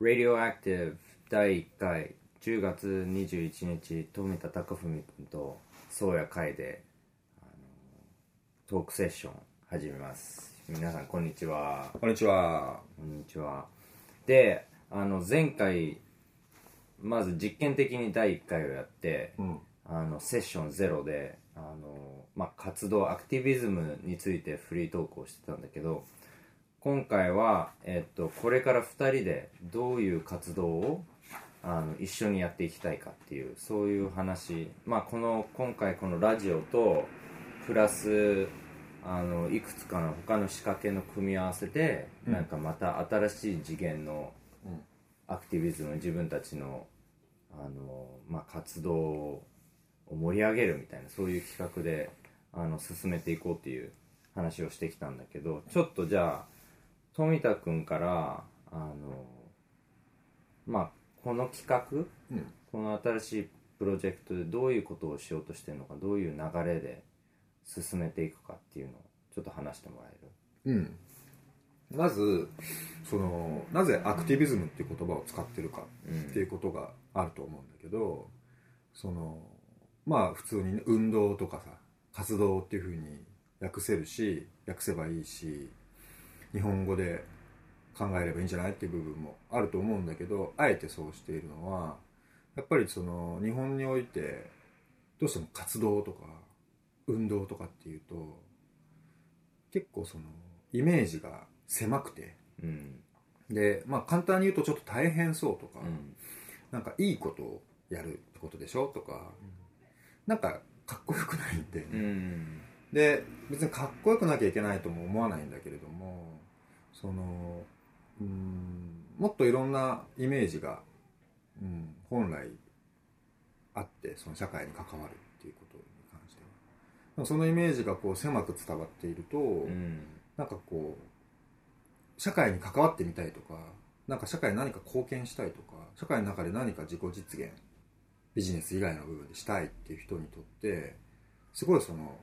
Radioactive 第1回10月21日富田貴文君と宗谷海であのトークセッション始めます皆さんこんにちはこんにちは。こんにちはであの前回まず実験的に第1回をやって、うん。あのセッションゼロであの、まあ、活動アクティビズムについてフリートークをしてたんだけど今回は、えっと、これから2人でどういう活動をあの一緒にやっていきたいかっていうそういう話、まあ、この今回このラジオとプラスあのいくつかの他の仕掛けの組み合わせで、うん。なんかまた新しい次元のうん。アクティビズム自分たちのあの、まあ、活動を盛り上げるみたいなそういう企画であの進めていこうっていう話をしてきたんだけどちょっとじゃあ富田君からあのまあこの企画うん。この新しいプロジェクトでどういうことをしようとしてるのかどういう流れで進めていくかっていうのをちょっと話してもらえる？うん。まず、その、なぜアクティビズムっていう言葉を使ってるかうんっていうことがあると思うんだけど、その、まあ普通にね、運動とかさ、活動っていうふうに訳せるし、訳せばいいし、日本語で考えればいいんじゃないっていう部分もあると思うんだけど、あえてそうしているのは、やっぱりその日本において、どうしても活動とか運動とかっていうと、結構そのイメージが狭くて、うん。で、まあ簡単に言うとちょっと大変そうとか、うん。なんかいいことをやるってことでしょ？とか、なんかかっこよくないんで、うん。で別にかっこよくなきゃいけないとも思わないんだけれどもそのうんもっといろんなイメージが、うん、本来あってその社会に関わるっていうことに関しては。そのイメージがこう狭く伝わっていると、うん。なんかこう社会に関わってみたいとかなんか社会に何か貢献したいとか社会の中で何か自己実現ビジネス以外の部分でしたいっていう人にとってすごいその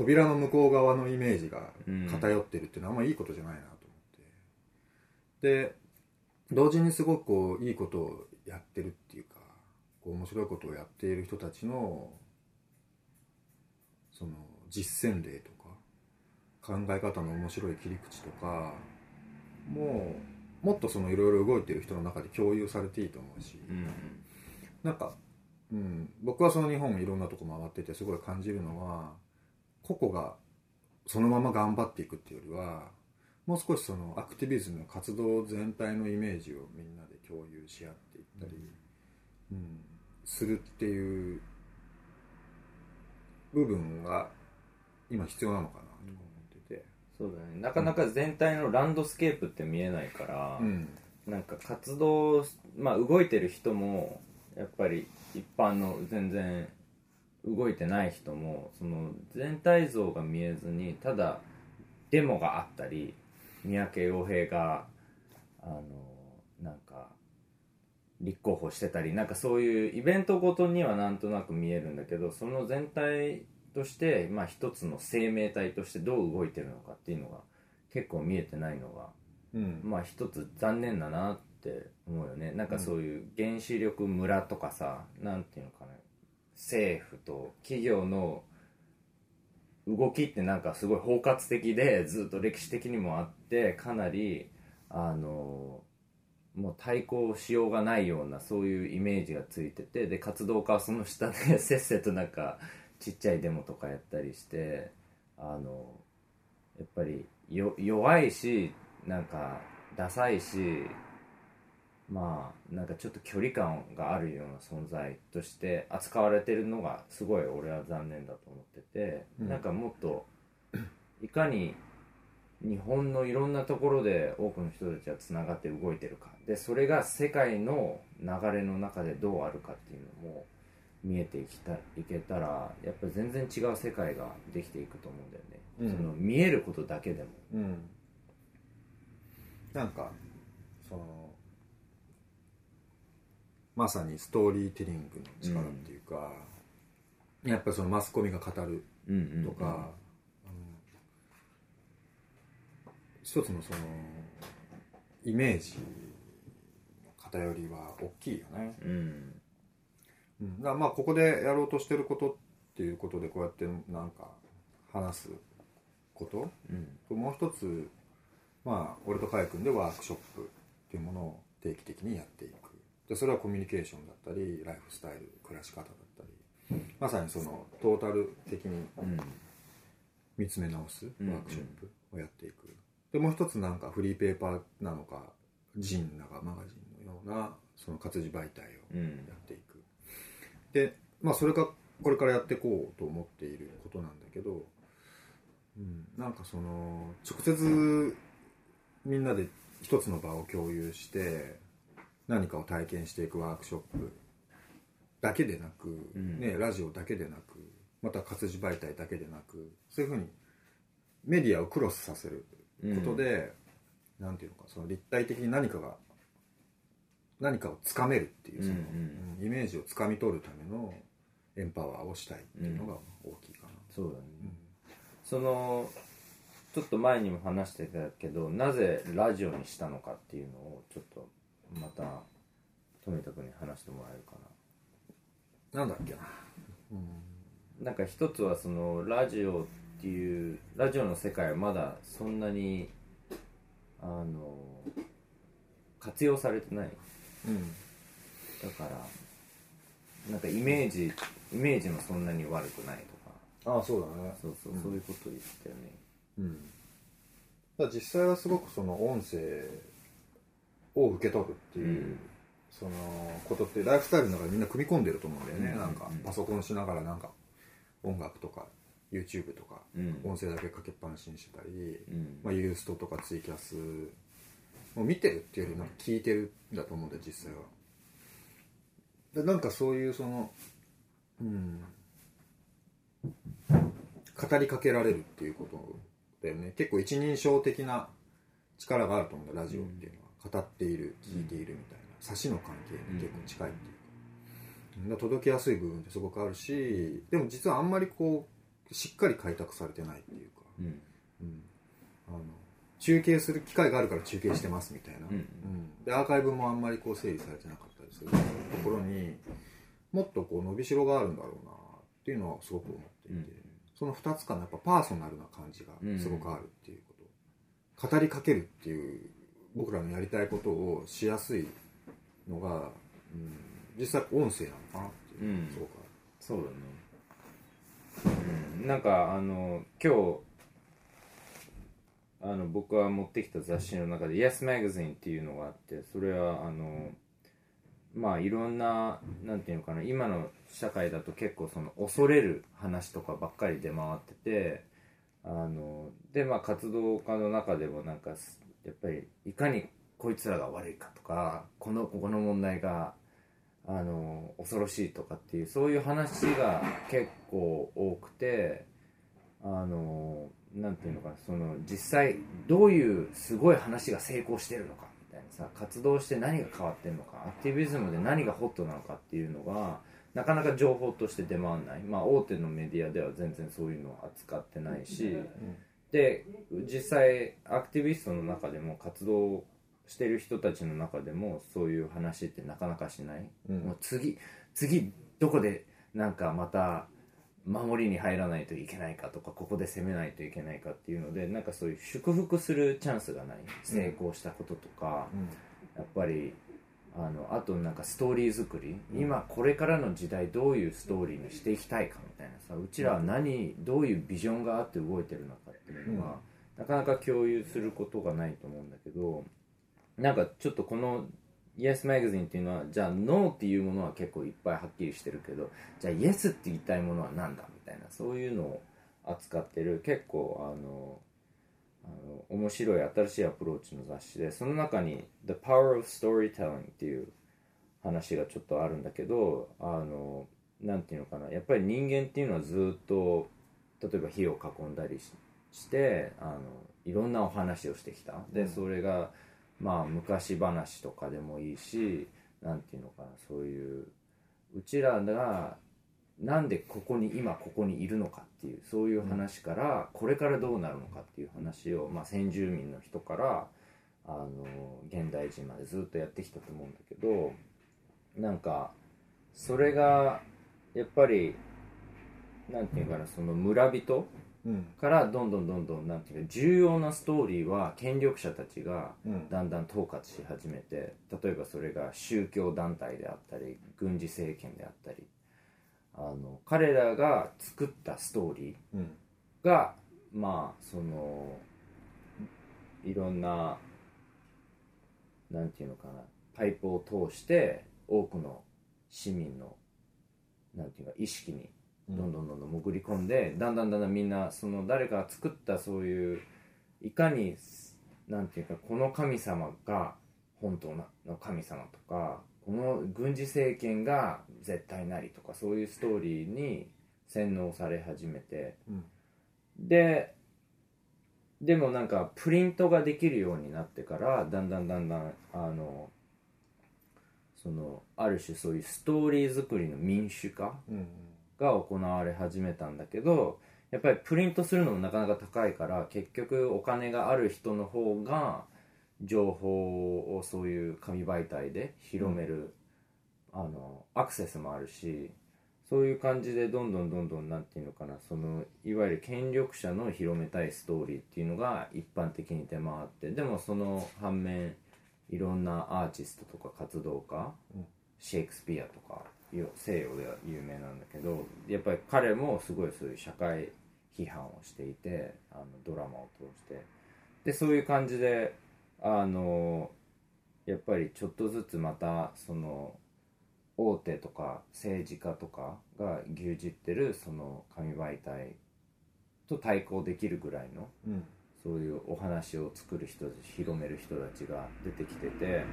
扉の向こう側のイメージが偏ってるっていうのはあんまいいことじゃないなと思って。で同時にすごくこういいことをやってるっていうかこう面白いことをやっている人たちのその実践例とか考え方の面白い切り口とかもうもっとそのいろいろ動いてる人の中で共有されていいと思うし、うん。なんか、うん、僕はその日本いろんなとこ回っててすごい感じるのは個々がそのまま頑張っていくっていうよりはもう少しそのアクティビズム活動全体のイメージをみんなで共有し合っていったり、うんするっていう部分が今必要なのかなとか思ってて。そうだねなかなか全体のランドスケープって見えないから、うんなんか活動まあ動いてる人もやっぱり一般の全然動いてない人もその全体像が見えずにただデモがあったり三宅洋平があのなんか立候補してたりなんかそういうイベントごとにはなんとなく見えるんだけどその全体として、まあ、一つの生命体としてどう動いてるのかっていうのが結構見えてないのがうん。まあ一つ残念だなって思うよね。なんかそういう原子力村とかさ、なんていうのかな政府と企業の動きってなんかすごい包括的でずっと歴史的にもあってかなりあのもう対抗しようがないようなそういうイメージがついててで活動家はその下でせっせとなんかちっちゃいデモとかやったりしてあのやっぱり弱いしなんかダサいしまあなんかちょっと距離感があるような存在として扱われてるのがすごい俺は残念だと思ってて、うん。なんかもっといかに日本のいろんなところで多くの人たちがつながって動いてるか。でそれが世界の流れの中でどうあるかっていうのも見えていきたいけたらやっぱり全然違う世界ができていくと思うんだよね、うん。その見えることだけでも。うん、なんかそのまさにストーリーテリングの力っていうか、やっぱりそのマスコミが語るうんうんうんとか、一つのそのイメージ偏りは大きいよね、うん。うん、だまあここでやろうとしてることっていうことでこうやってなんか話すこと。うん。もう一つまあ俺とカイ君でワークショップっていうものを定期的にやっていくでそれはコミュニケーションだったりライフスタイル暮らし方だったり。まさにそのトータル的にうん見つめ直すワうん。ークショップをやっていく、でもう一つなんかフリーペーパーなのかジンだかマガジンのようなその活字媒体をうん。やっていく。でまあそれがこれからやっていこうと思っていることなんだけど、うん、なんかその直接みんなで一つの場を共有して何かを体験していくワークショップだけでなく、ん。ね、ラジオだけでなくまた活字媒体だけでなくそういうふうにメディアをクロスさせることで、なんていうのかその立体的に何かが何かをつかめるっていうその、うんうん。イメージをつかみ取るためのエンパワーをしたいっていうのが大きいかな、そうだね。うん。そのちょっと前にも話してたけどなぜラジオにしたのかっていうのをちょっとまた富田君に話してもらえるかな。んだっけ？な、うん。ななんか一つはそのラジオっていうラジオの世界はまだそんなにあの活用されてない。うん。だからなんかイメージイメージもそんなに悪くないとか。ああそうだね。そうそう、うん。そういうことを言ってたよね。うん。実際はすごくその音声を受け取るっていう、うん。そのことってライフスタイルの中でみんな組み込んでると思うんだよね、うん。なんかパソコンしながらなんか音楽とか YouTube とかうん。音声だけかけっぱなしにしてたり、うん。まあ、ユーストとかツイキャスを見てるっていうよりなんか聞いてるんだと思うんだよ実際は。でなんかそういうそのうん語りかけられるっていうことだよね。結構一人称的な力があると思うんだラジオって。いうのは、語っている聞いているみたいな。差しの関係に結構近いっていうか,、届けやすい部分ってすごくあるしでも実はあんまりこうしっかり開拓されてないっていうか、うん。うん、あの中継する機会があるから中継してますみたいな、うん。うん。でアーカイブもあんまりこう整理されてなかったりするところにもっとこう伸びしろがあるんだろうなっていうのはすごく思っていて、うん。その2つかなやっぱパーソナルな感じがすごくあるっていうこと、語りかけるっていう僕らのやりたいことをしやすいのが、うん、実際音声なのかなっていう。のがすごくある。そうだね、うん、なんかあの今日あの僕が持ってきた雑誌の中で「Yes Magazine」っていうのがあってそれはあのまあいろんななんていうのかな今の社会だと結構その恐れる話とかばっかり出回っててあのでまあ活動家の中でもなんかすやっぱりいかにこいつらが悪いかとかこのここの問題があの恐ろしいとかっていうそういう話が結構多くてあのなんていうのかなその実際どういうすごい話が成功してるのかみたいなさ活動して何が変わってるのかアクティビズムで何がホットなのかっていうのがなかなか情報として出回らない、まあ、大手のメディアでは全然そういうのを扱ってないし、で実際アクティビストの中でも活動してる人たちの中でもそういう話ってなかなかしない、うん。もう次次どこでなんかまた守りに入らないといけないかとかここで攻めないといけないかっていうのでなんかそういう祝福するチャンスがない。成功したこととか、やっぱりあのあとなんかストーリー作り、今これからの時代どういうストーリーにしていきたいかみたいなさうちらは何、どういうビジョンがあって動いてるのかっていうのは、なかなか共有することがないと思うんだけどなんかちょっとこの Yes Magazine っていうのはじゃあ No っていうものは結構いっぱいはっきりしてるけどじゃあ Yes って言いたいものは何だみたいなそういうのを扱ってる結構あのあの面白い新しいアプローチの雑誌でその中に「The Power of Storytelling」っていう話がちょっとあるんだけどあのなんていうのかなやっぱり人間っていうのはずっと例えば火を囲んだりししてあのいろんなお話をしてきた。でそれがまあ昔話とかでもいいしなんていうのかなそういううちらがなんでここに今ここにいるのかっていうそういう話からこれからどうなるのかっていう話を、まあ、先住民の人からああの現代人までずっとやってきたと思うんだけどなんかそれがやっぱりなんていうかなその村人うん。からどんどんどんどんなんていうか重要なストーリーは権力者たちがうん。だんだん統括し始めて例えばそれが宗教団体であったり軍事政権であったりあの彼らが作ったストーリうん。ーがまあそのいろんななんていうのかなパイプを通して多くの市民のなんていうか意識にどんどんどんどん潜り込んでだんだんだんだんみんなその誰かが作ったそういういかになんていうかこの神様が本当の神様とかこの軍事政権が絶対なりとかそういうストーリーに洗脳され始めてうん。ででもなんかプリントができるようになってからだんだんだんだんあのそのある種そういうストーリー作りの民主化うんが行われ始めたんだけどやっぱりプリントするのもなかなか高いから結局お金がある人の方が情報をそういう紙媒体で広める、あのアクセスもあるしそういう感じでどんどんどんどんなんていうのかなそのいわゆる権力者の広めたいストーリーっていうのが一般的に出回ってでもその反面いろんなアーティストとか活動家、うん。シェイクスピアとかよ西洋では有名なんだけどやっぱり彼もすごいそういう社会批判をしていてあのドラマを通して。でそういう感じであのやっぱりちょっとずつまたその大手とか政治家とかが牛耳ってるその紙媒体と対抗できるぐらいのうん。そういうお話を作る人たち広める人たちが出てきてて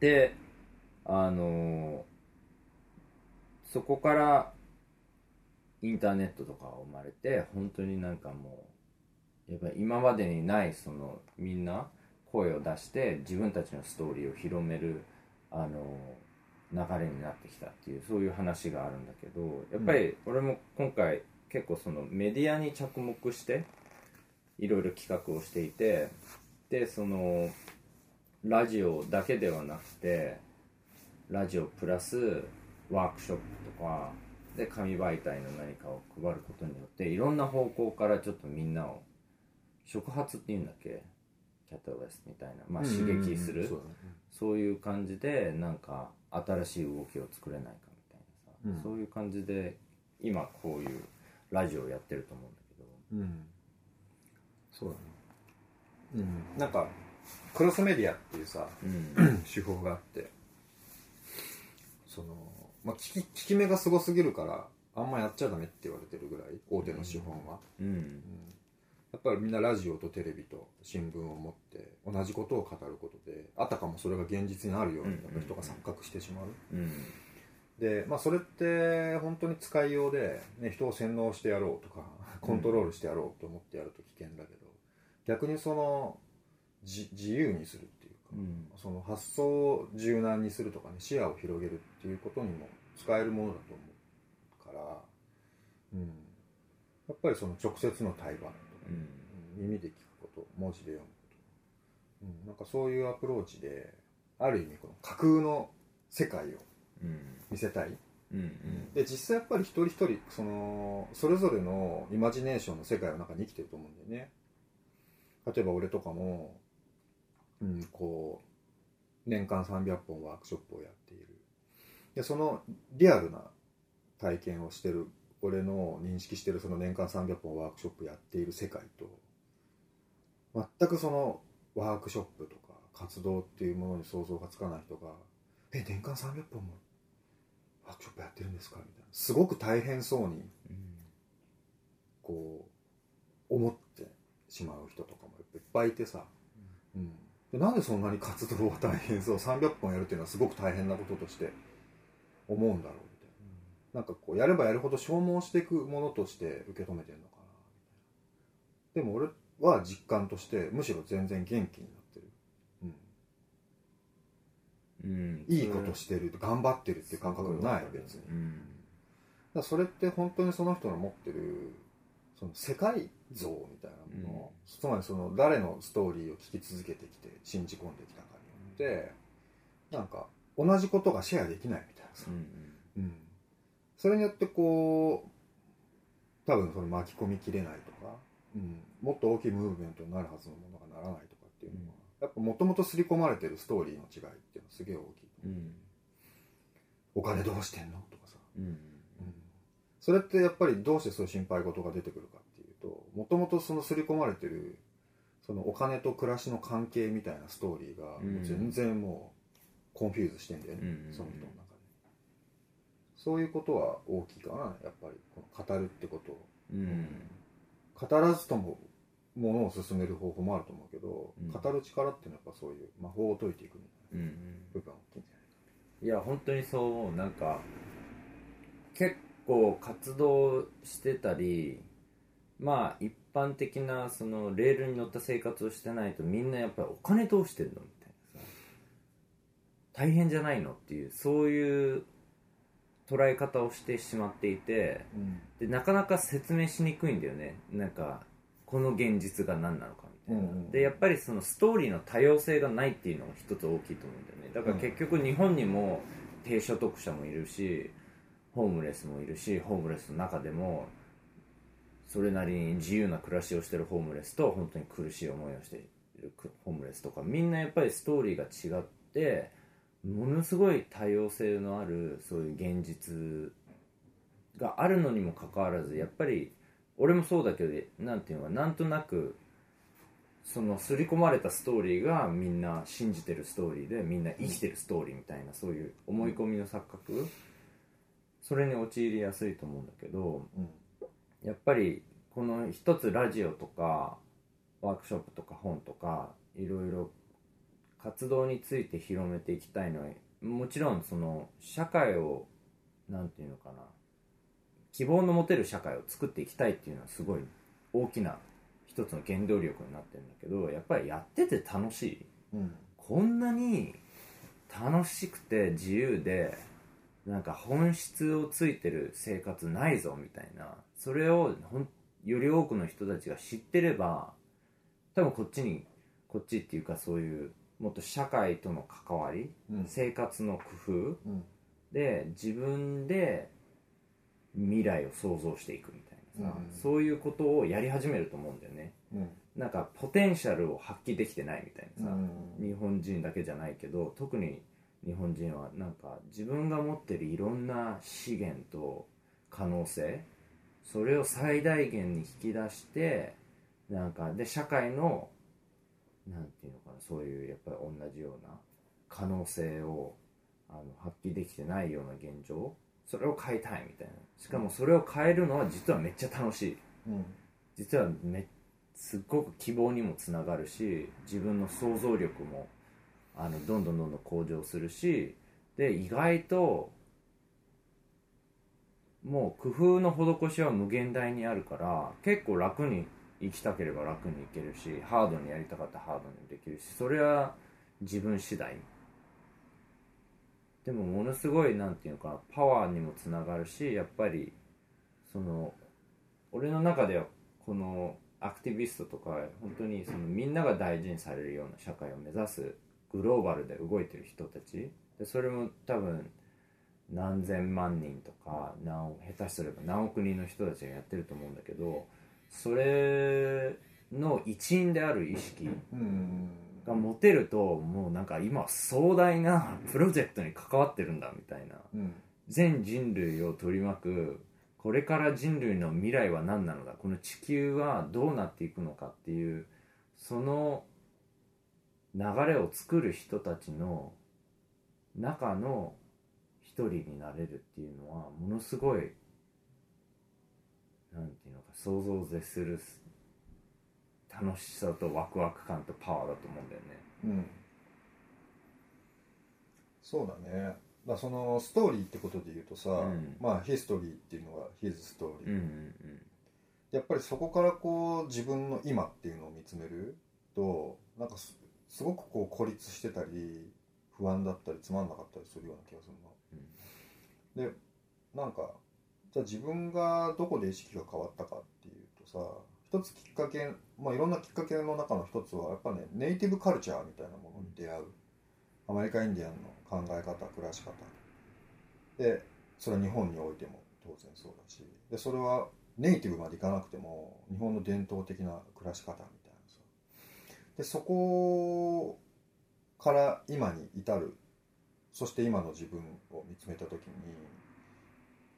であのそこからインターネットとかが生まれて本当になんかもうやっぱり今までにないそのみんな声を出して自分たちのストーリーを広めるあの流れになってきたっていうそういう話があるんだけどやっぱり俺も今回結構そのメディアに着目していろいろ企画をしていてでそのラジオだけではなくてラジオプラスワークショップとかで紙媒体の何かを配ることによっていろんな方向からちょっとみんなを触発っていうんだっけ？キャタウエスみたいな、まあ、刺激する、そういう感じでなんか新しい動きを作れないかみたいなさ、うん。そういう感じで今こういうラジオをやってると思うんだけど。うん。そうだね。うん。なんかクロスメディアっていうさうん。手法があってその、まあ、聞き聞き目がすごすぎるからあんまやっちゃダメって言われてるぐらい大手の資本は、うん。うん。やっぱりみんなラジオとテレビと新聞を持って同じことを語ることであたかもそれが現実になるようにうんやっぱ人が錯覚してしまう、うん。で、まあ、それって本当に使いようで、ね、人を洗脳してやろうとかコントロールしてやろうと思ってやると危険だけど、逆にそのじ自由にするっていうか、うん。その発想を柔軟にするとかね視野を広げるっていうことにも使えるものだと思うから、うん、やっぱりその直接の対話うん。うん耳で聞くこと文字で読むこと、うん、なんかそういうアプローチである意味この架空の世界をうん。見せたい。うんで実際やっぱり一人一人そのそれぞれのイマジネーションの世界の中に生きてると思うんだよね。例えば俺とかも、うん、こう年間300本ワークショップをやっている。でそのリアルな体験をしてる俺の認識してるその年間300本ワークショップやっている世界と全くそのワークショップとか活動っていうものに想像がつかない人が「え年間300本もワークショップやってるんですか?」みたいな。すごく大変そうにこう思ってしまう人とかもいっぱいいてさ、うん、でなんでそんなに活動は大変そう？300本やるっていうのはすごく大変なこととして思うんだろうななんかこうやればやるほど消耗していくものとして受け止めてるのかなでも俺は実感としてむしろ全然元気になってる、うん、うん。いいことしてる頑張ってるっていう感覚もない別に。うん。だそれって本当にその人の持ってるその世界像みたいなもの、うん、つまりその誰のストーリーを聞き続けてきて信じ込んできたかによってなんか同じことがシェアできないみたいなさ、うん、うん、それによってこう多分その巻き込みきれないとか、うん、もっと大きいムーブメントになるはずのものがならないとかっていうのは、やっぱもともと刷り込まれてるストーリーの違いっていうのはすげえ大きい、うん、お金どうしてんのとかさ、うん、それってやっぱりどうしてそういう心配事が出てくるかっていうともともとその刷り込まれてるそのお金と暮らしの関係みたいなストーリーが全然もう confuse してんだよね、その人の中でそういうことは大きいかなやっぱりこの語るってこと。を、うん、語らずともものを進める方法もあると思うけど、うん、語る力っていうのはやっぱそういう魔法を解いていくみたいな部分は大きいんじゃないいや本当にそう思う。なんか結構活動してたりまあ一般的なそのレールに乗った生活をしてないとみんなやっぱりお金どうしてんのみたいなさ。大変じゃないのっていうそういう捉え方をしてしまっていて、うん、でなかなか説明しにくいんだよね。なんかこの現実が何なのかみたいな、うんうん、でやっぱりそのストーリーの多様性がないっていうのが一つ大きいと思うんだよね。だから結局日本にも低所得者もいるしホームレスもいるしホームレスの中でもそれなりに自由な暮らしをしてるホームレスと本当に苦しい思いをしているホームレスとかみんなやっぱりストーリーが違ってものすごい多様性のあるそういう現実があるのにもかかわらずやっぱり俺もそうだけどなんていうのかなんとなくその刷り込まれたストーリーがみんな信じてるストーリーでみんな生きてるストーリーみたいなそういう思い込みの錯覚それに陥りやすいと思うんだけど、やっぱりこの一つラジオとかワークショップとか本とかいろいろ活動について広めていきたいのはもちろんその社会を何て言うのかな。希望の持てる社会を作っていきたいっていうのはすごい大きな一つの原動力になってるんだけどやっぱりやってて楽しい、うん、こんなに楽しくて自由でなんか本質をついてる生活ないぞみたいなそれをほんより多くの人たちが知ってれば多分こっちにこっちっていうかそういうもっと社会との関わり、うん、生活の工夫、うん、で自分で未来を想像していくみたいなさ、うん、そういうことをやり始めると思うんだよね、うん、なんかポテンシャルを発揮できてないみたいなさ、うん、日本人だけじゃないけど特に日本人はなんか自分が持ってるいろんな資源と可能性それを最大限に引き出してなんかで社会のなんていうのかなそういうやっぱり同じような可能性をあの発揮できてないような現状それを変えたいみたいな。しかもそれを変えるのは実はめっちゃ楽しい、うん、実はめすっごく希望にもつながるし自分の想像力もあのどんどんどんどん向上するしで意外ともう工夫の施しは無限大にあるから結構楽に生きたければ楽にいけるしハードにやりたかったらハードにできるしそれは自分次第。でもものすごいなんていうのかなパワーにもつながるしやっぱりその俺の中ではこのアクティビストとか本当にそのみんなが大事にされるような社会を目指すグローバルで動いてる人たち。でそれも多分何千万人とか何下手すれば何億人の人たちがやってると思うんだけどそれの一員である意識が持てるともうなんか今壮大な プロジェクトに関わってるんだみたいな、うん、全人類を取り巻くこれから人類の未来は何なのかこの地球はどうなっていくのかっていうその流れを作る人たちの中の一人になれるっていうのはものすごいなんていうのか想像を絶する楽しさとワクワク感とパワーだと思うんだよね。うん。そうだね。だそのストーリーってことで言うとさ、うん、まあヒストリーっていうのがヒズストーリー、うんうんうん、やっぱりそこからこう自分の今っていうのを見つめるとなんかすごくこう孤立してたり不安だったりつまんなかったりするような気がするの、うん、でなんかじゃあ自分がどこで意識が変わったかっていうとさ一つきっかけまあいろんなきっかけの中の一つはやっぱねネイティブカルチャーみたいなものに出会う。アメリカインディアンの考え方暮らし方。でそれは日本においても当然そうだし。でそれはネイティブまでいかなくても日本の伝統的な暮らし方みたいなさ。でそこから今に至る。そして今の自分を見つめた時に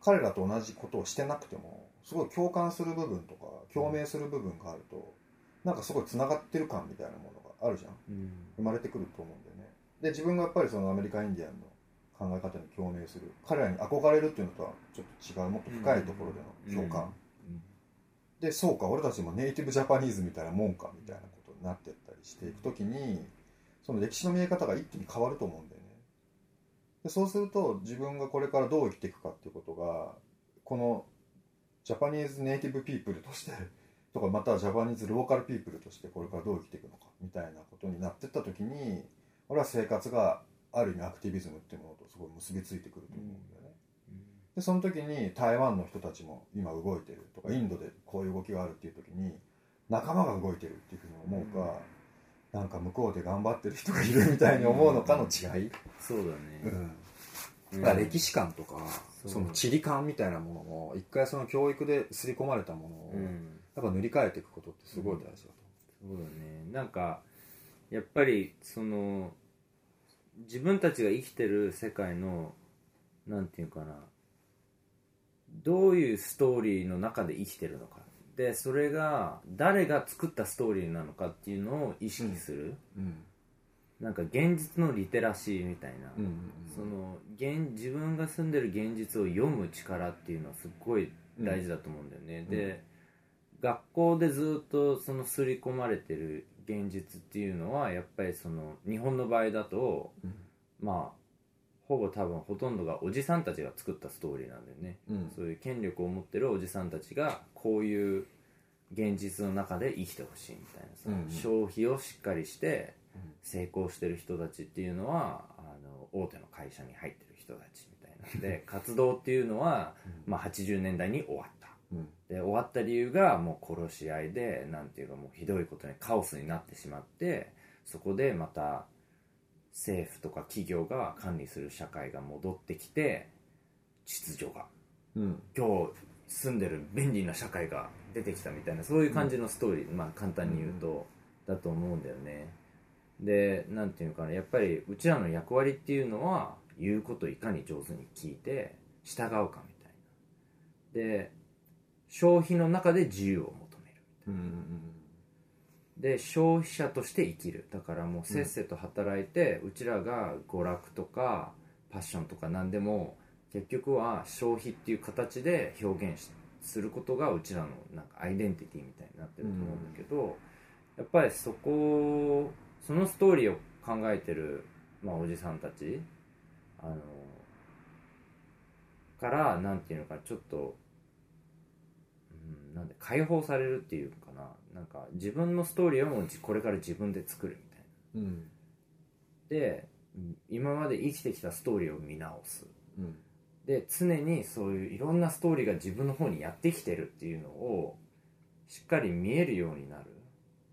彼らと同じことをしてなくてもすごい共感する部分とか共鳴する部分があるとなんかすごいつながってる感みたいなものがあるじゃん。うん。生まれてくると思うんだよね。で自分がやっぱりそのアメリカインディアンの考え方に共鳴する。彼らに憧れるっていうのとはちょっと違うもっと深いところでの共感、でそうか俺たちも native Japanese みたいなもんかみたいなことになってったりしていく時にその歴史の見え方が一気に変わると思うんだよねでそうすると自分がこれからどう生きていくかっていうことがこの Japanese native people として とかまたは Japanese local people としてこれからどう生きていくのかみたいなことになってった時に俺は生活がある意味アクティビズムっていうものとすごい結びついてくると思うんだよね、でその時に台湾の人たちも今動いてるとかインドでこういう動きがあるっていう時に仲間が動いてるっていうふうに思うか、なんか向こうで頑張ってる人がいるみたいに思うのかの違い、そうだね、うん。だから歴史観とか、その地理観みたいなものも一回その教育で刷り込まれたものを、うん。やっぱ塗り替えていくことってすごい大事だと。そうだね。なんかやっぱりその自分たちが生きてる世界のなんていうかなどういうストーリーの中で生きてるのかでそれが誰が作ったストーリーなのかっていうのを意識する、うん。なんか現実のリテラシーみたいな、うんうんその現自分が住んでる現実を読む力っていうのはすっごい大事だと思うんだよね、うん。で学校でずっとその刷り込まれてる現実っていうのはやっぱりその日本の場合だとうん。まあほぼ多分ほとんどがおじさんたちが作ったストーリーなんだよね、うん。そういう権力を持ってるおじさんたちがこういう現実の中で生きてほしいみたいなさ、うんうん。消費をしっかりしてうん。成功してる人たちっていうのはあの大手の会社に入ってる人たちみたいなんで活動っていうのは、まあ、80年代に終わった。うん。で終わった理由がもう殺し合いでなんていうかもうひどいことにカオスになってしまってそこでまた政府とか企業が管理する社会が戻ってきて秩序が。うん。今日住んでる便利な社会が出てきたみたいなそういう感じのストーリー、まあ簡単に言うと、だと思うんだよね。でなんていうのかなやっぱりうちらの役割っていうのは言うこといかに上手に聞いて従うかみたいな。で消費の中で自由を求めるうんうんで消費者として生きる。だからもうせっせと働いて、うちらが娯楽とかパッションとか何でも結局は消費っていう形で表現しすることがうちらのなんかアイデンティティみたいになってると思うんだけど、やっぱりそこそのストーリーを考えてる、まあ、おじさんたちあのからなんていうのかちょっとうんなんで解放されるっていうかななんか自分のストーリーをもうじこれから自分で作るみたいな。うん。でうん今まで生きてきたストーリーを見直す。うん。で常にそういういろんなストーリーが自分の方にやってきてるっていうのをしっかり見えるようになる。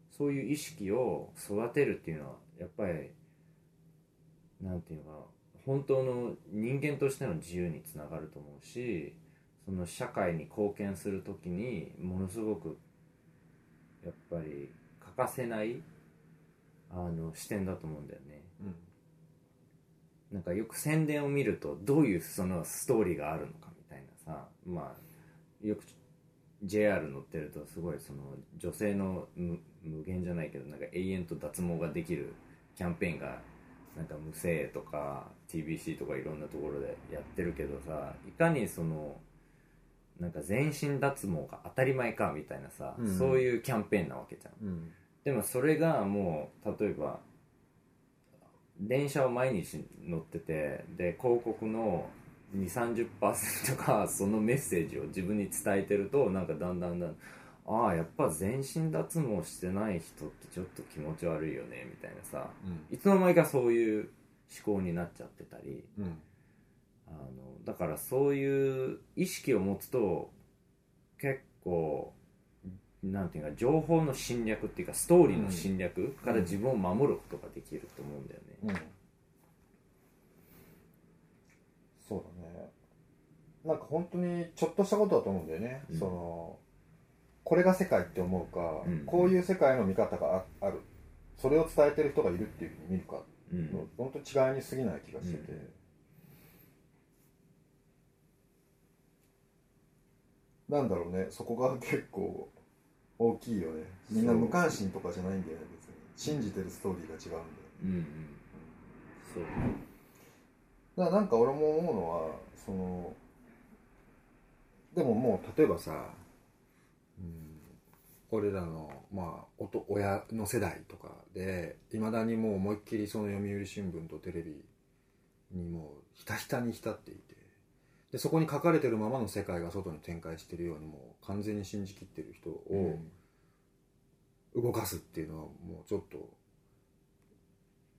そういう意識を育てるっていうのはやっぱりなんていうのかな。本当の人間としての自由につながると思うしその社会に貢献する時にものすごくやっぱり欠かせないあの視点だと思うんだよね。うんなんかよく宣伝を見るとどういうそのストーリーがあるのかみたいなさまあよく JR 乗ってるとすごいその女性の無無限じゃないけどなんか永遠と脱毛ができるキャンペーンがなんか無声とか TBC とかいろんなところでやってるけどさいかにそのなんか全身脱毛が当たり前かみたいなさ、うん。そういうキャンペーンなわけじゃん。うん。でもそれがもう例えば電車を毎日乗っててで広告の2 3 0が そのメッセージを自分に伝えてるとなんかだんだんだんああやっぱ全身脱毛してない人ってちょっと気持ち悪いよねみたいなさ。うん。いつの間にかそういう思考になっちゃってたり。うんあのだからそういう意識を持つと結構なんていうか情報の侵略っていうかストーリーの侵略から自分を守ることができると思うんだよね、うん。そうだね。なんか本当にちょっとしたことだと思うんだよね、うん。そのこれが世界って思うか、うん。こういう世界の見方があある。それを伝えてる人がいるっていうふうに見るか。うん。の本当違いに過ぎない気がしてて、なんだろうね。そこが結構大きいよね。みんな無関心とかじゃないんだよね別に。信じてるストーリーが違うんだようんうん。そう。だからなんか俺も思うのはそのでももう例えばさ、うん、俺らのまあおと親の世代とかでいまだにもう思いっきりその読売新聞とテレビにもうひたひたに浸っていてでそこに書かれてるままの世界が外に展開してるようにもう完全に信じきってる人を動かすっていうのはもうちょっと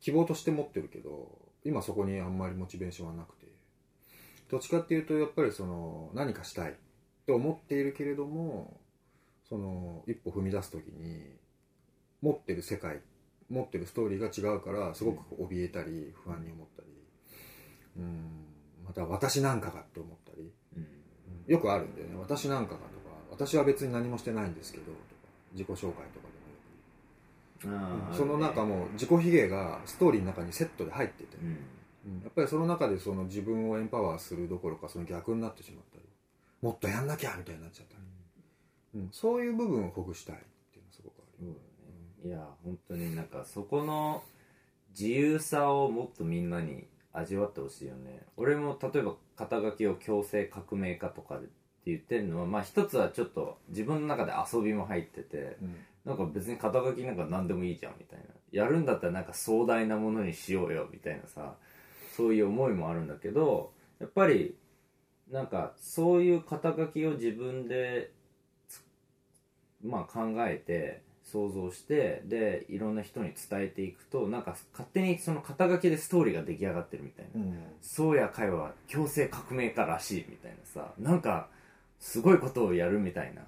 希望として持ってるけど今そこにあんまりモチベーションはなくて。どっちかっていうとやっぱりその何かしたいと思っているけれどもその一歩踏み出す時に持ってる世界持ってるストーリーが違うからすごく怯えたり不安に思ったり。うん。また私なんかがって思ったりうん。よくあるんだよね。私なんかがとか私は別に何もしてないんですけどとか自己紹介とかでもよく。その中も自己卑下がストーリーの中にセットで入ってて、うん。うん。やっぱりその中でその自分をエンパワーするどころかその逆になってしまったり。もっとやんなきゃみたいになっちゃったり、うん。そういう部分をほぐしたいっていうのはすごくある。ね。いや本当になんかそこの自由さをもっとみんなに味わってほしいよね。俺も例えば肩書きを強制革命家とかでって言ってるのはまあ一つはちょっと自分の中で遊びも入っててうん。なんか別に肩書きなんか何でもいいじゃんみたいな。やるんだったらなんか壮大なものにしようよみたいなさそういう思いもあるんだけどやっぱりなんかそういう肩書きを自分でつまあ考えて想像してでいろんな人に伝えていくとなんか勝手にその肩書きでストーリーが出来上がってるみたいな。うん。そうやかいは強制革命家らしいみたいなさ。なんかすごいことをやるみたいな。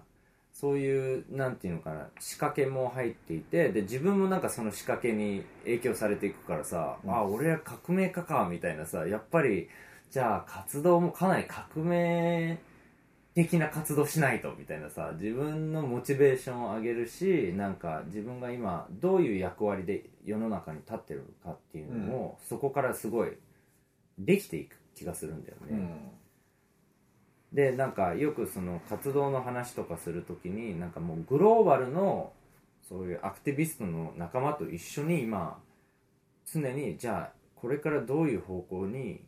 そういうなんていうのかな。仕掛けも入っていてで自分もなんかその仕掛けに影響されていくからさ、うん。あ俺は革命家かみたいなさ。やっぱりじゃあ活動もかなり革命的な活動しないとみたいなさ自分のモチベーションを上げるしなんか自分が今どういう役割で世の中に立ってるかっていうのも、そこからすごいできていく気がするんだよね、うん。でなんかよくその活動の話とかするときになんかもうグローバルのそういうアクティビストの仲間と一緒に今常にじゃあこれからどういう方向に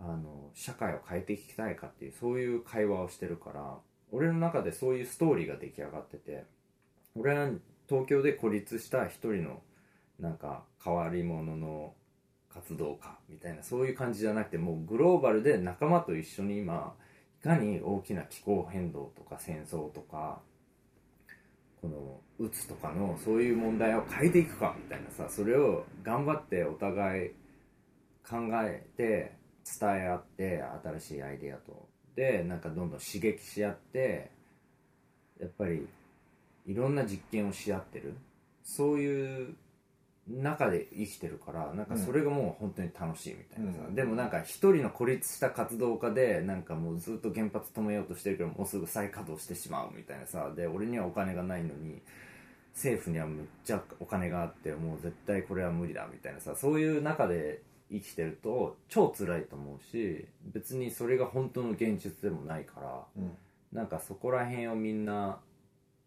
あの社会を変えていきたいかっていうそういう会話をしてるから俺の中でそういうストーリーが出来上がってて俺は東京で孤立した一人のなんか変わり者の活動家みたいなそういう感じじゃなくてもうグローバルで仲間と一緒に今いかに大きな気候変動とか戦争とかこのうつとかのそういう問題を変えていくかみたいなさそれを頑張ってお互い考えて伝え合って新しいアイデアと。でなんかどんどん刺激し合ってやっぱりいろんな実験をし合ってる。そういう中で生きてるからなんかそれがもう本当に楽しいみたいなさ、うん。でもなんか一人の孤立した活動家でなんかもうずっと原発止めようとしてるけどもうすぐ再稼働してしまうみたいなさ。で俺にはお金がないのに政府にはむっちゃお金があってもう絶対これは無理だみたいなさ。そういう中で生きてると超辛いと思うし別にそれが本当の現実でもないからうん。なんかそこら辺をみんな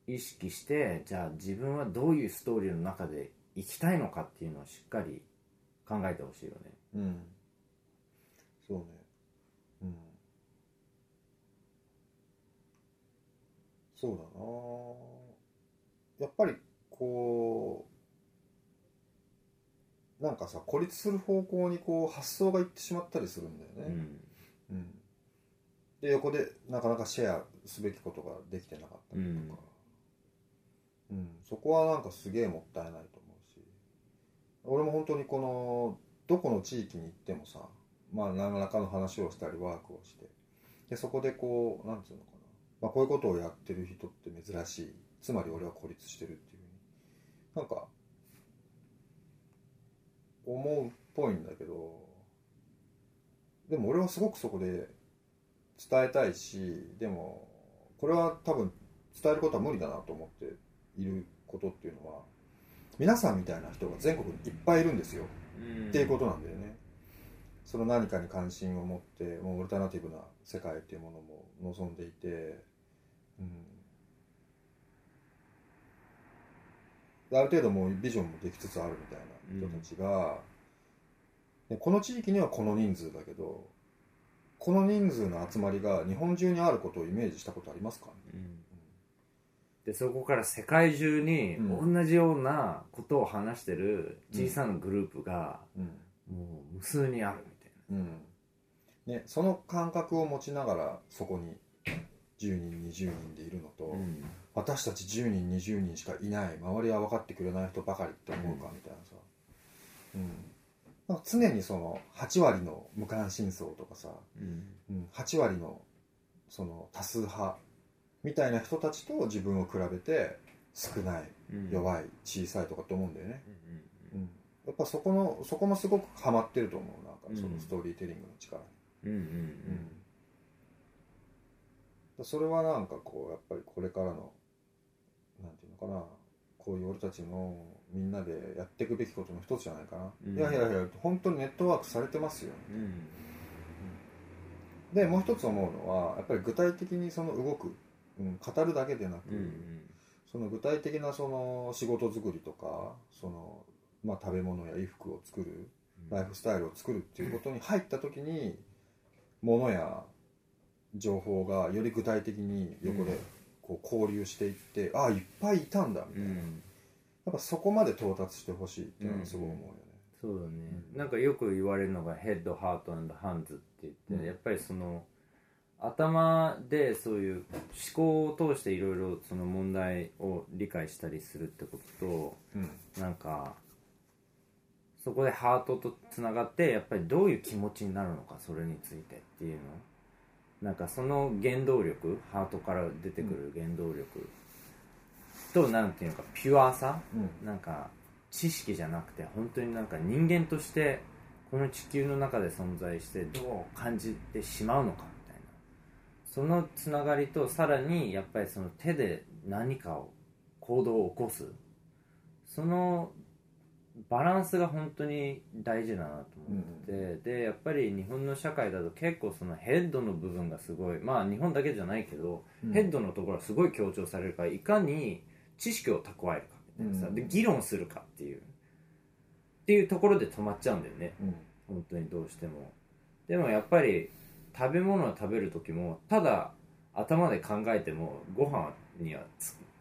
意識してじゃあ自分はどういうストーリーの中で生きたいのかっていうのをしっかり考えてほしいよね。うん。そうね。うん。そうだな。やっぱりこうなんかさ孤立する方向にこう発想がいってしまったりするんだよね、うん。うん。で横でなかなかシェアすべきことができてなかったりとか、うん。そこはなんかすげえもったいないと思うし。俺も本当にこのどこの地域に行ってもさまあ何らかの話をしたりワークをして。でそこでこうなんていうのかな、まあ、こういうことをやってる人って珍しい。つまり俺は孤立してるっていうなんか思うっぽいんだけどでも俺はすごくそこで伝えたいしでもこれは多分伝えることは無理だなと思っていることっていうのは皆さんみたいな人が全国にいっぱいいるんですよ、っていうことなんだよね。その何かに関心を持ってもうオルタナティブな世界っていうものも望んでいて、うん、ある程度もうビジョンもできつつあるみたいな人たちが、うん、この地域にはこの人数だけどこの人数の集まりが日本中にあることをイメージしたことありますか、うん。でそこから世界中に同じようなことを話してる小さなグループがもう無数にあるみたいな、うん。ね、その感覚を持ちながらそこに10人20人でいるのと、うん、私たち10人20人しかいない周りは分かってくれない人ばかりって思うかみたいなさ、うん、か常にその8割の無関心層とかさ、うん。うん、8割のその多数派みたいな人たちと自分を比べて少ない、弱い小さいとかって思うんだよね、うんやっぱそこのそこもすごくハマってると思うなんかそのストーリーテリングの力に、うんうん。うん、それはなんかこうやっぱりこれからのなんていうのかなこういう俺たちのみんなでやっていくべきことの一つじゃないかな、うん、いやいやいや本当にネットワークされてますよ、うん、でもう一つ思うのはやっぱり具体的にその動くうん、語るだけでなく、うんうん、その具体的なその仕事作りとかその、まあ、食べ物や衣服を作るライフスタイルを作るっていうことに入った時に物や情報がより具体的に横でこう交流していって、うん、ああいっぱいいたんだみたいな、うん、やっぱそこまで到達してほしいっていうのはすごい思うよね、うん、そうだね、なんかよく言われるのがヘッドハートハンズって言って、やっぱりその頭でそういう思考を通していろいろその問題を理解したりするってことと、うん、なんかそこでハートとつながってやっぱりどういう気持ちになるのかそれについてっていうのなんかその原動力ハートから出てくる原動力、となんていうのかピュアさ、うん、なんか知識じゃなくて本当になんか人間としてこの地球の中で存在してどう感じてしまうのかそのつながりとさらにやっぱりその手で何かを行動を起こす。そのバランスが本当に大事だなと思ってて、うん、でやっぱり日本の社会だと結構そのヘッドの部分がすごいまあ日本だけじゃないけど、うん、ヘッドのところはすごい強調されるからいかに知識を蓄えるかみたいなさ、うん、で議論するかっていうっていうところで止まっちゃうんだよね、うん、本当にどうしても。でもやっぱり食べ物を食べる時もただ頭で考えてもご飯には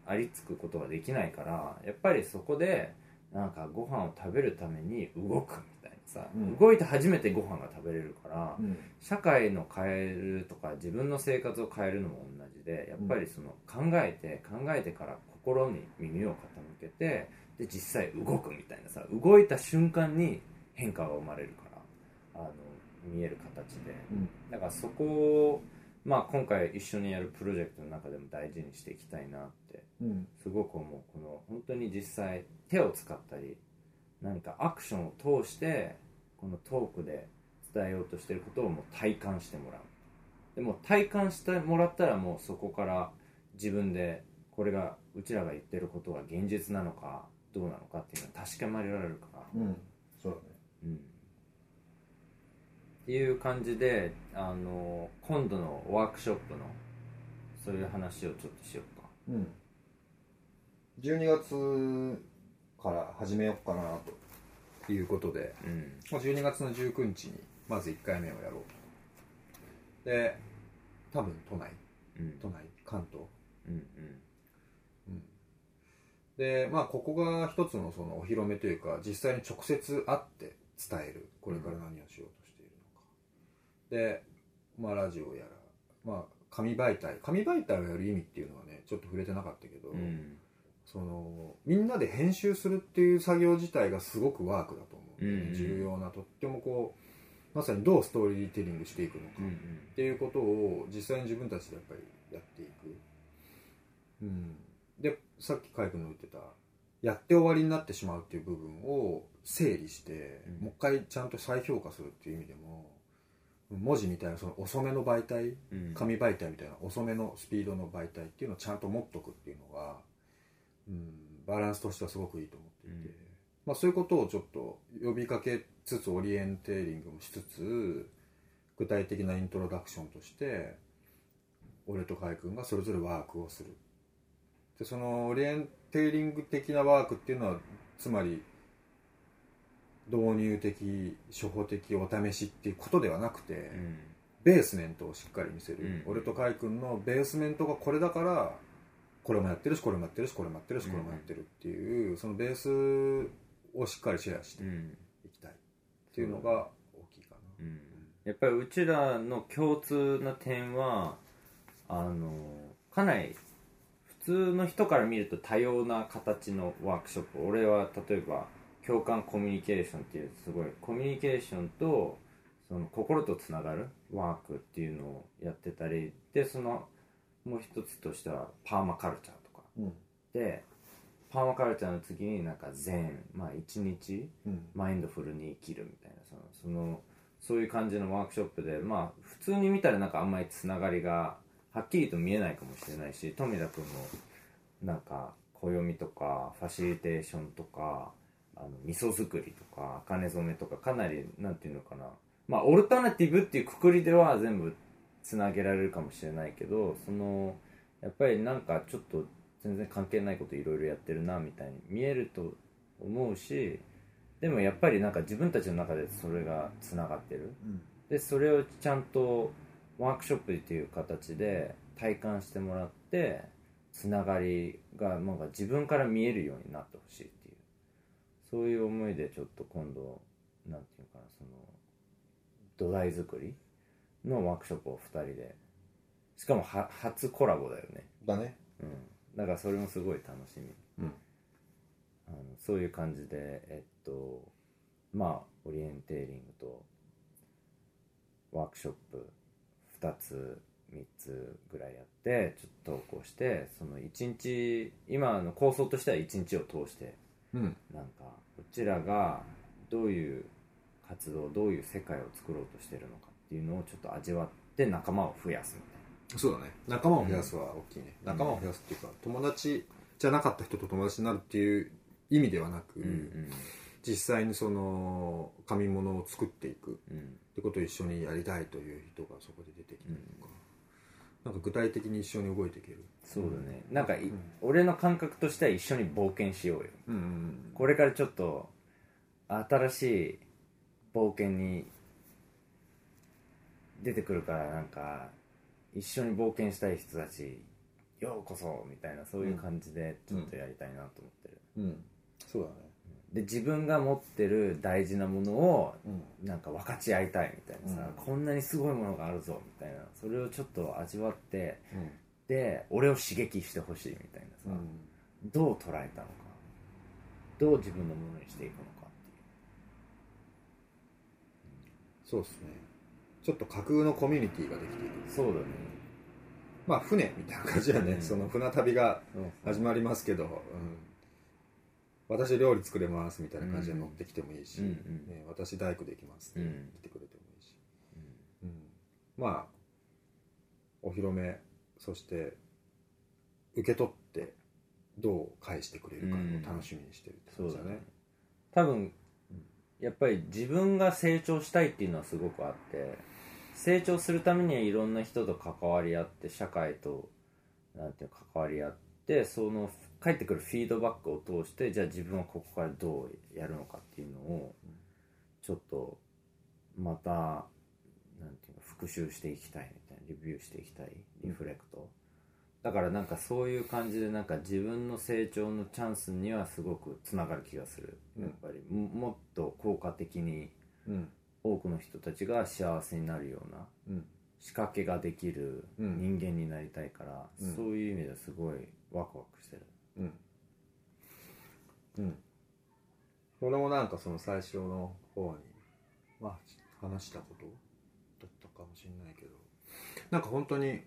ありつくことができないからやっぱりそこでなんかご飯を食べるために動くみたいなさ、うん、動いて初めてご飯が食べれるから、うん、社会の変えるとか自分の生活を変えるのも同じでやっぱりその考えて考えてから心に耳を傾けてで実際動くみたいなさ動いた瞬間に変化が生まれるからあの見える形で、うん、だからそこを、まあ、今回一緒にやるプロジェクトの中でも大事にしていきたいなってすごく思うこの本当に実際手を使ったり何かアクションを通してこのトークで伝えようとしてることをもう体感してもらう。でも体感してもらったらもうそこから自分でこれがうちらが言ってることが現実なのかどうなのかっていうのは確かめられるから、うん、そうだね、うん。っていう感じであの今度のワークショップのそういう話をちょっとしようか。うん12月から始めようかなということで、うん、12月の19日にまず1回目をやろう。とで多分都内、うん、都内。関東。うんうん。うん。でまあここが一つのそのお披露目というか実際に直接会って伝える。これから何をしようとで、まあ、ラジオやら、まあ、紙媒体。紙媒体をやる意味っていうのはねちょっと触れてなかったけど、うん、そのみんなで編集するっていう作業自体がすごくワークだと思う、うんうん、重要なとってもこうまさにどうストーリーテリングしていくのか。っていうことを実際に自分たちでやっぱりやっていく、うん、でさっき海君の言ってたやって終わりになってしまうっていう部分を整理して、うん。もう一回ちゃんと再評価するっていう意味でも文字みたいなその遅めの媒体うん。紙媒体みたいな遅めのスピードの媒体っていうのをちゃんと持っとくっていうのが、うん、バランスとしてはすごくいいと思っていて、うん。まあ、そういうことをちょっと呼びかけつつオリエンテーリングもしつつ具体的なイントロダクションとして俺と海君がそれぞれワークをする。でそのオリエンテーリング的なワークっていうのはつまり導入的初歩的お試しっていうことではなくて、うん。ベースメントをしっかり見せる、うん。俺と海君のベースメントがこれだからこれもやってるしこれもやってるしこれもやってるしうん。これもやってるっていう、そのベースをしっかりシェアしてうん。いきたいっていうのが大きいかな、うん。やっぱりうちらの共通な点はあのかなり普通の人から見ると多様な形のワークショップ。俺は例えば共感コミュニケーションっていうすごいコミュニケーションとその心とつながるワークっていうのをやってたりでそのもう一つとしてはパーマカルチャーとか。うん。でパーマカルチャーの次になんか禅。まあ一日うん。マインドフルに生きるみたいな。そのそのそういう感じのワークショップでまあ普通に見たらなんかあんまりつながりがはっきりと見えないかもしれないし富田君もなんか暦とかファシリテーションとかあの味噌作りとか茜染めとかかなりなんていうのかな。まあオルタナティブっていうくくりでは全部つなげられるかもしれないけどそのやっぱりなんかちょっと全然関係ないこといろいろやってるなみたいに見えると思うしでもやっぱりなんか自分たちの中でそれがつながってる。うん。でそれをちゃんとワークショップっていう形で体感してもらってつながりがなんか自分から見えるようになってほしいっていう。そういう思いでちょっと今度なんていうかなその土台作りのワークショップを2人で。しかもは初コラボだよね。だね。うん。だからそれもすごい楽しみ。うん。あのそういう感じでえっとまあオリエンテーリングとワークショップ2つ3つぐらいやってちょっと投稿してその1日今の構想としては1日を通してうん。なんかうちらがどういう活動どういう世界を作ろうとしてるのかっていうのをちょっと味わって仲間を増やすみたいそうだね。仲間を増やすは大きいね、うん。仲間を増やすっていうか友達じゃなかった人と友達になるっていう意味ではなく、なうん。実際にその紙物を作っていくうん。うんってことを一緒にやりたいという人がそこで出てきたりとか、なんか具体的に一緒に動いていける。そうだね。なんかい、うん。俺の感覚としては一緒に冒険しようよ。うんうん。これからちょっと新しい冒険に出てくるからなんか一緒に冒険したい人たちようこそみたいなそういう感じでちょっとやりたいなと思ってる、うん、うん、そうだね。で自分が持ってる大事なものをうん。なんか分かち合いたいみたいなさ、うこんなにすごいものがあるぞみたいなそれをちょっと味わってうん。で俺を刺激してほしいみたいなさ、うん。どう捉えたのかどう自分のものにしていくのかっていう。そうですねちょっと架空のコミュニティができていく。そうだね。まあ船みたいな感じだね、うん。その船旅が始まりますけど、うん、私料理作れますみたいな感じで乗ってきてもいいし、うんうん。ね、私大工できますってうん。来てくれてもいいし、うん。まあお披露目そして受け取ってどう返してくれるかを楽しみにしてるってだね、多分やっぱり自分が成長したいっていうのはすごくあって成長するためにはいろんな人と関わり合って社会となんていう関わり合ってその返ってくるフィードバックを通してじゃあ自分はここからどうやるのかっていうのをちょっとまたなんていうの復習していきたいみたいなレビューしていきたいリフレクト、だからなんかそういう感じでなんか自分の成長のチャンスにはすごくつながる気がする。やっぱりもっと効果的にうん。多くの人たちが幸せになるようなうん。仕掛けができるうん。人間になりたいから、うん。そういう意味ではすごいワクワクしてる。うん。うん。俺もなんかその最初の方にまあ話したことだったかもしれないけどなんか本当に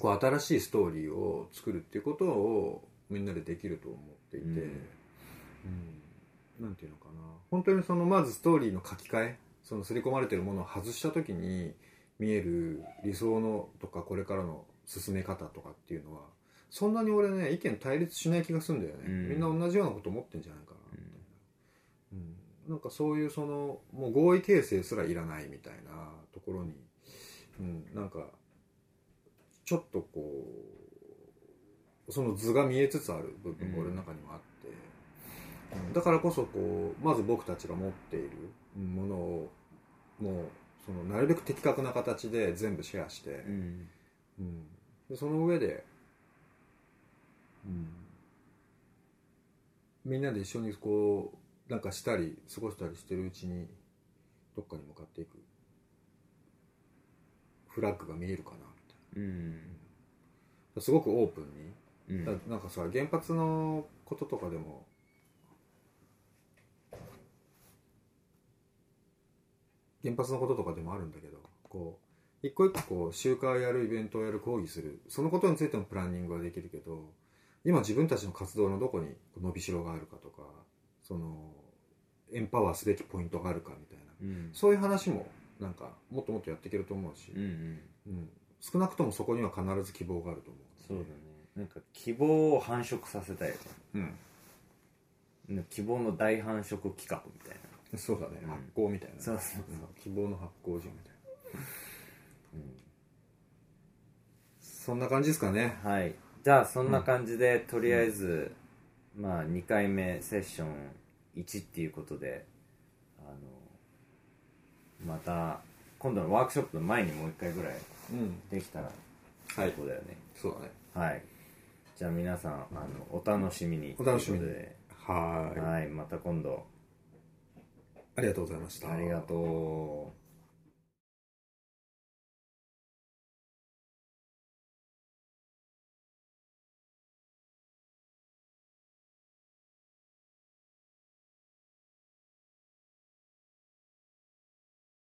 こう新しいストーリーを作るっていうことをみんなでできると思っていて、うん。うん。なんていうのかな。本当にそのまずストーリーの書き換えその刷り込まれてるものを外した時に見える理想のとかこれからの進め方とかっていうのはそんなに俺ね意見対立しない気がするんだよね、うん。みんな同じようなこと思ってんじゃないかなみたいな、うん。なんかそういうそのもう合意形成すらいらないみたいなところに、うん、なんかちょっとこうその図が見えつつある部分が俺の中にもあって、うん。だからこそこうまず僕たちが持っているものをもうそのなるべく的確な形で全部シェアして、うん。うん。でその上で、うん、みんなで一緒にこうなんかしたり過ごしたりしてるうちにどっかに向かっていく。フラッグが見えるかなみうんたいな。すごくオープンに。うん。だなんかさ原発のこととかでも原発のこととかでもあるんだけどこう一個一個こう集会をやるイベントをやる講義する。そのことについてもプランニングはできるけど今自分たちの活動のどこに伸びしろがあるかとかそのエンパワーすべきポイントがあるかみたいな。うん。そういう話もなんかもっともっとやっていけると思うし、うんうん。うん。少なくともそこには必ず希望があると思う。そうだね。なんか希望を繁殖させたいようん。ね希望の大繁殖企画みたいなそうだね、うん。発酵みたいな。そうそうう。ん。希望の発酵所みたいな、そんな感じですかね。はい。じゃあそんな感じで、とりあえず、まあ2回目セッション1っていうことであのまた今度のワークショップの前にもう一回ぐらいうん。できたらはい。最高だよね。そうだね。はい、じゃあ皆さんあのお楽しみに。お楽しみで。はーい。はい。また今度ありがとうございました。ありがとう。